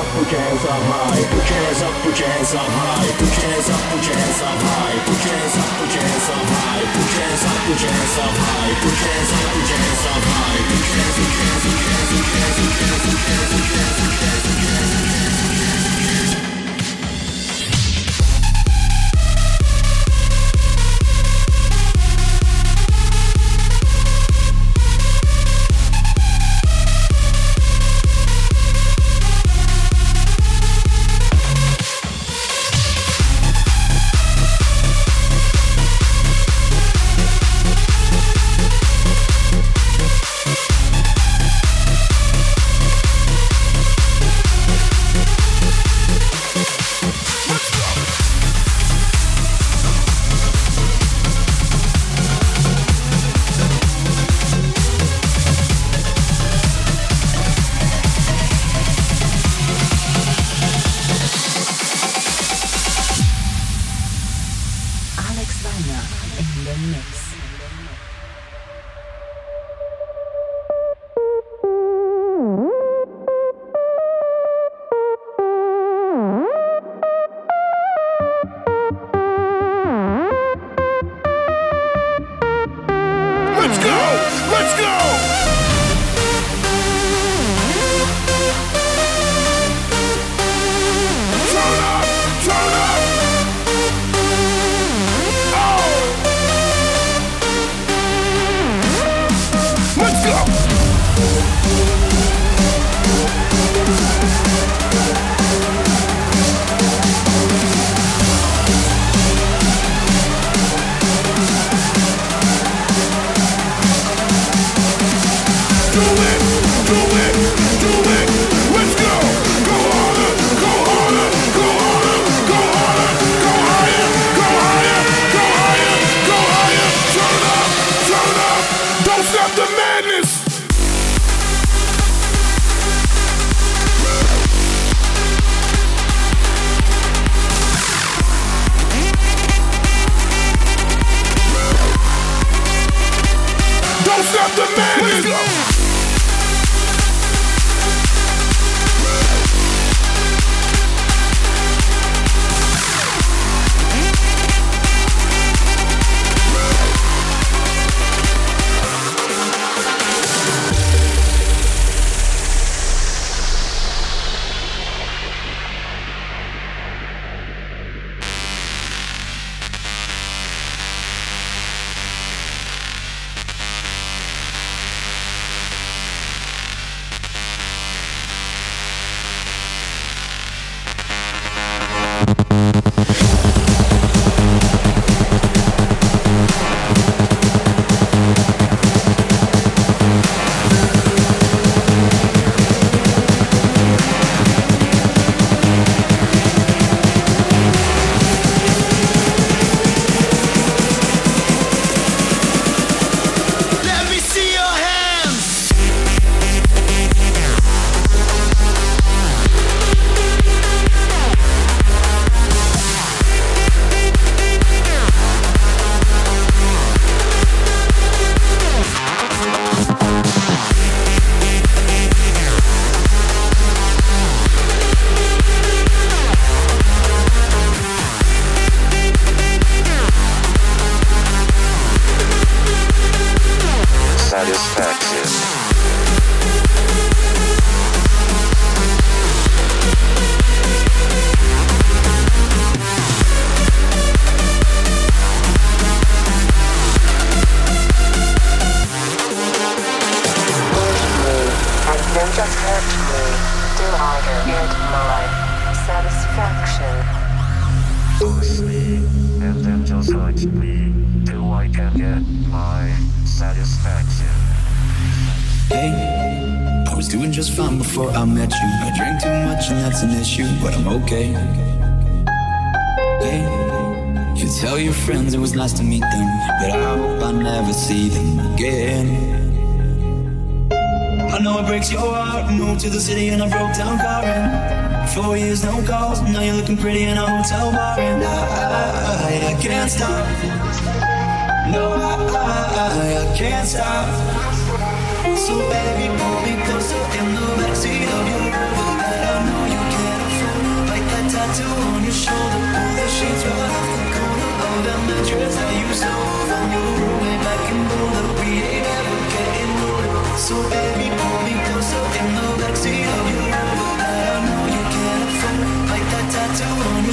up, put your hands up high. Put your hands up, put your hands up high. Put your hands up, put your hands up high. Put your hands up, put your hands up high. Put your hands up, put your hands up high. Put your hands up, put your hands up high. Put your hands, put your hands, put your hands, put your hands, put your hands, put your hands, put your hands, put your hands, put your hands.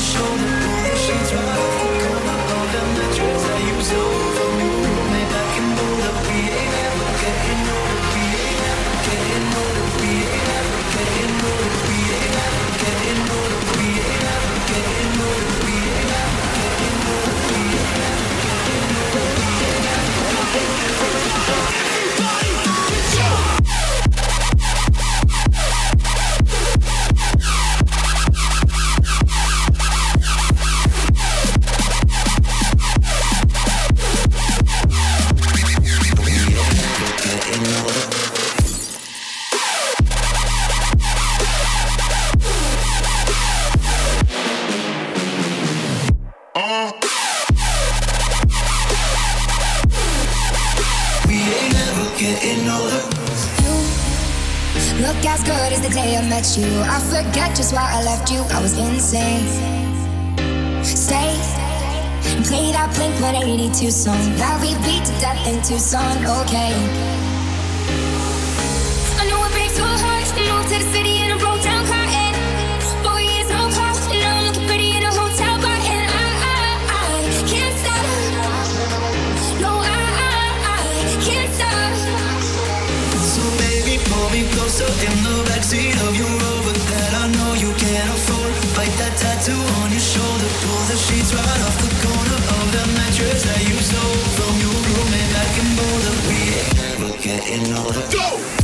shoulder, pull the sheets right loved you, I was insane. Stay and play that Blink 182 song that we beat to death in Tucson. Okay. I know it breaks your heart. I know to the city. tattoo on your shoulder. Pull the sheets right off the corner of the mattress that you stole from your roommate back in Boulder. We ain't never getting older. Go!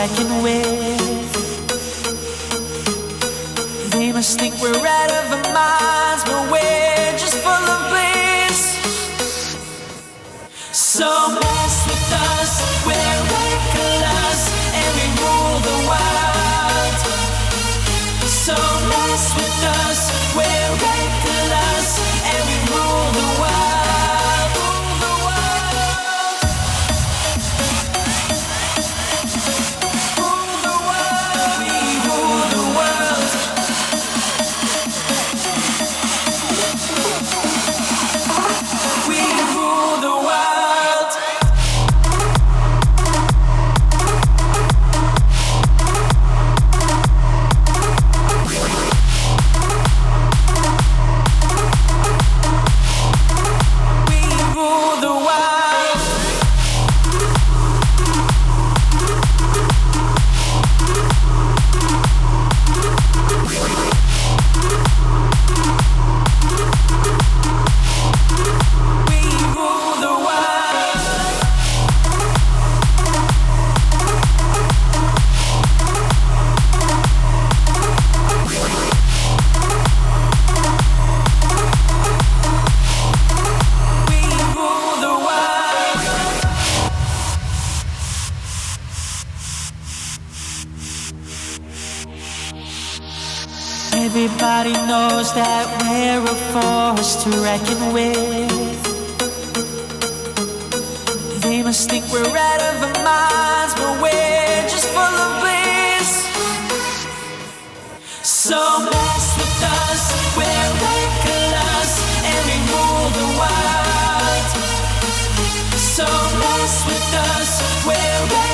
reckon with. They must think we're out of our minds, but we're just full of bliss. So mess with us, we're reckless, and we rule the world. So mess with us. With us, we're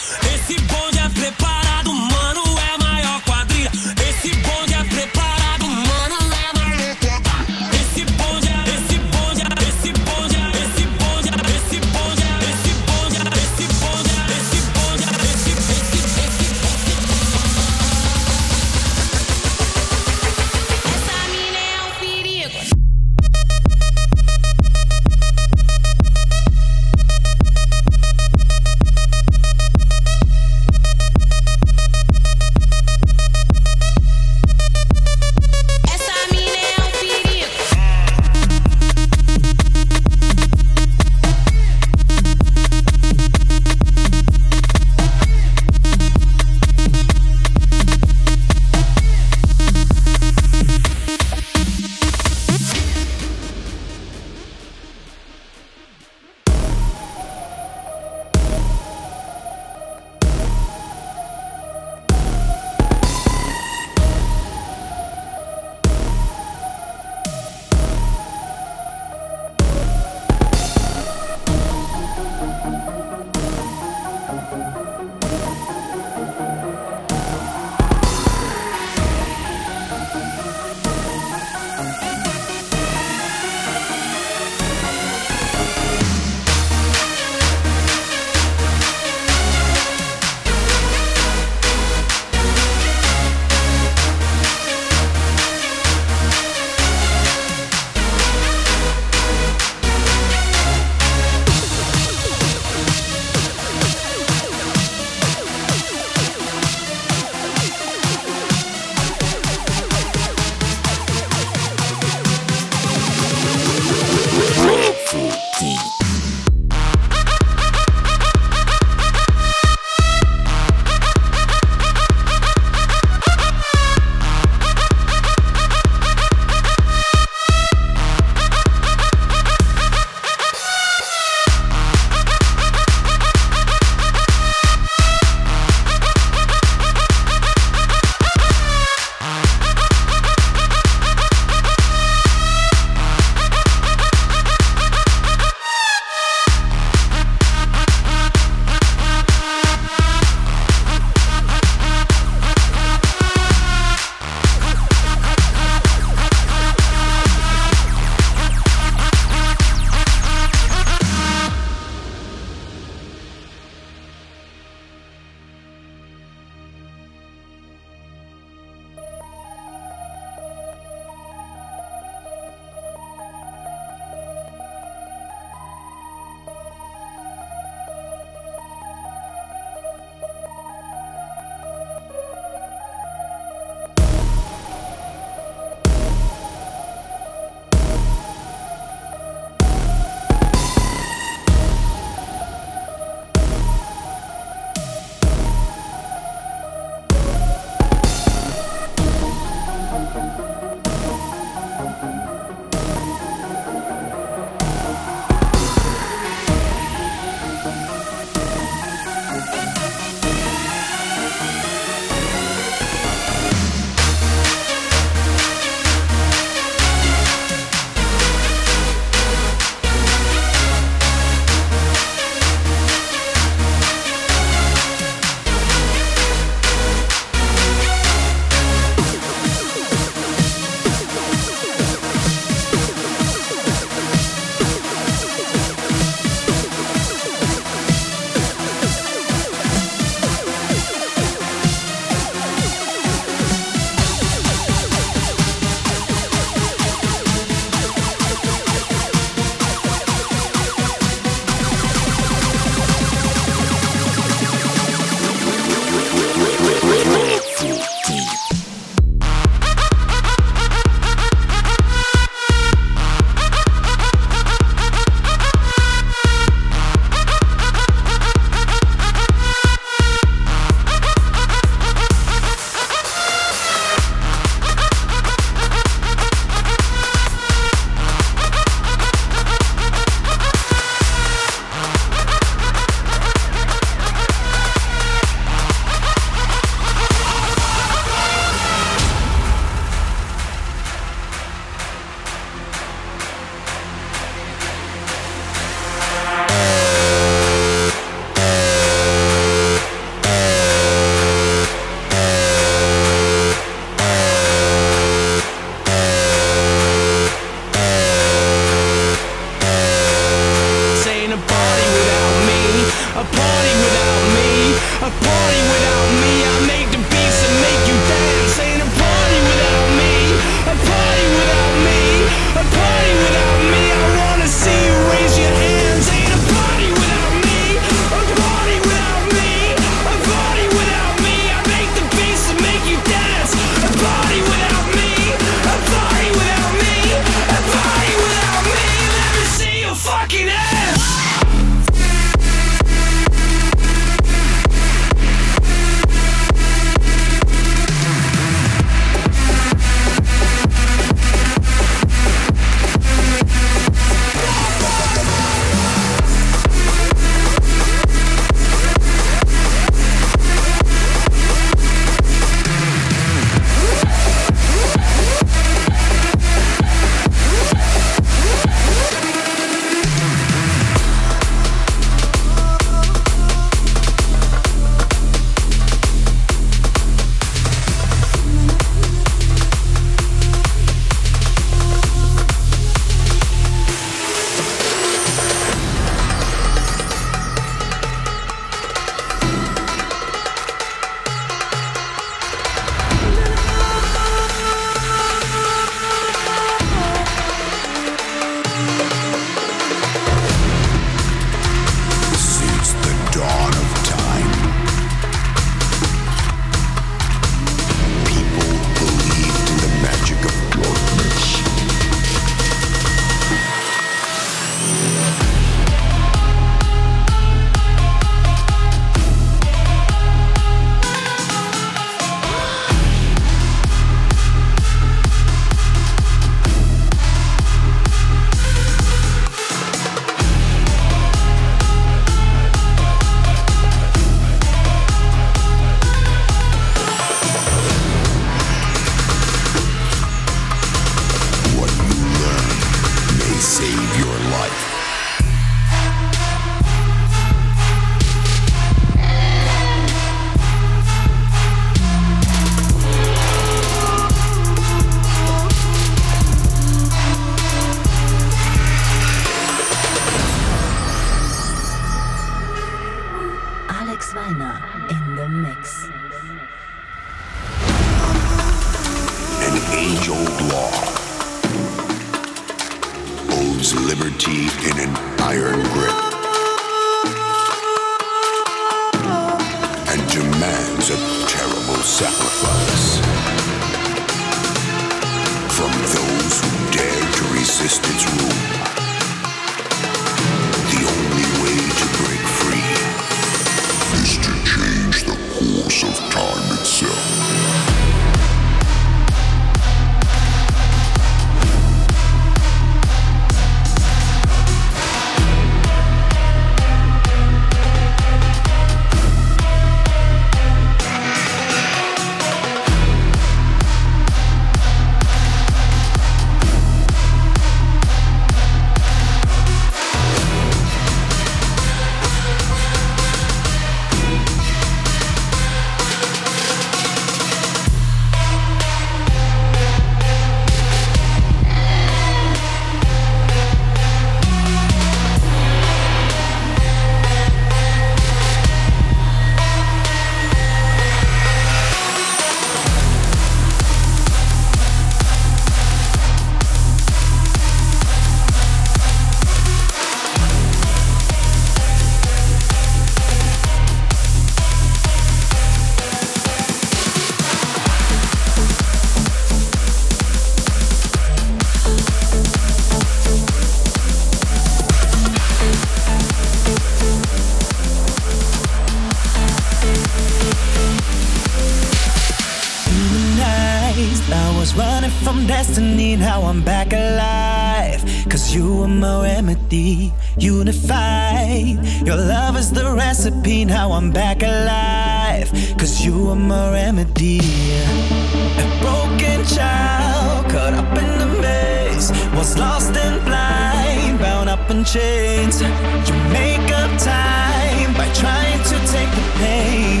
unified. Your love is the recipe, now I'm back alive. Cause you are my remedy. A broken child, caught up in the maze, was lost and blind, bound up in chains. You make up time by trying to take the pain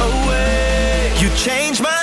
away. You change my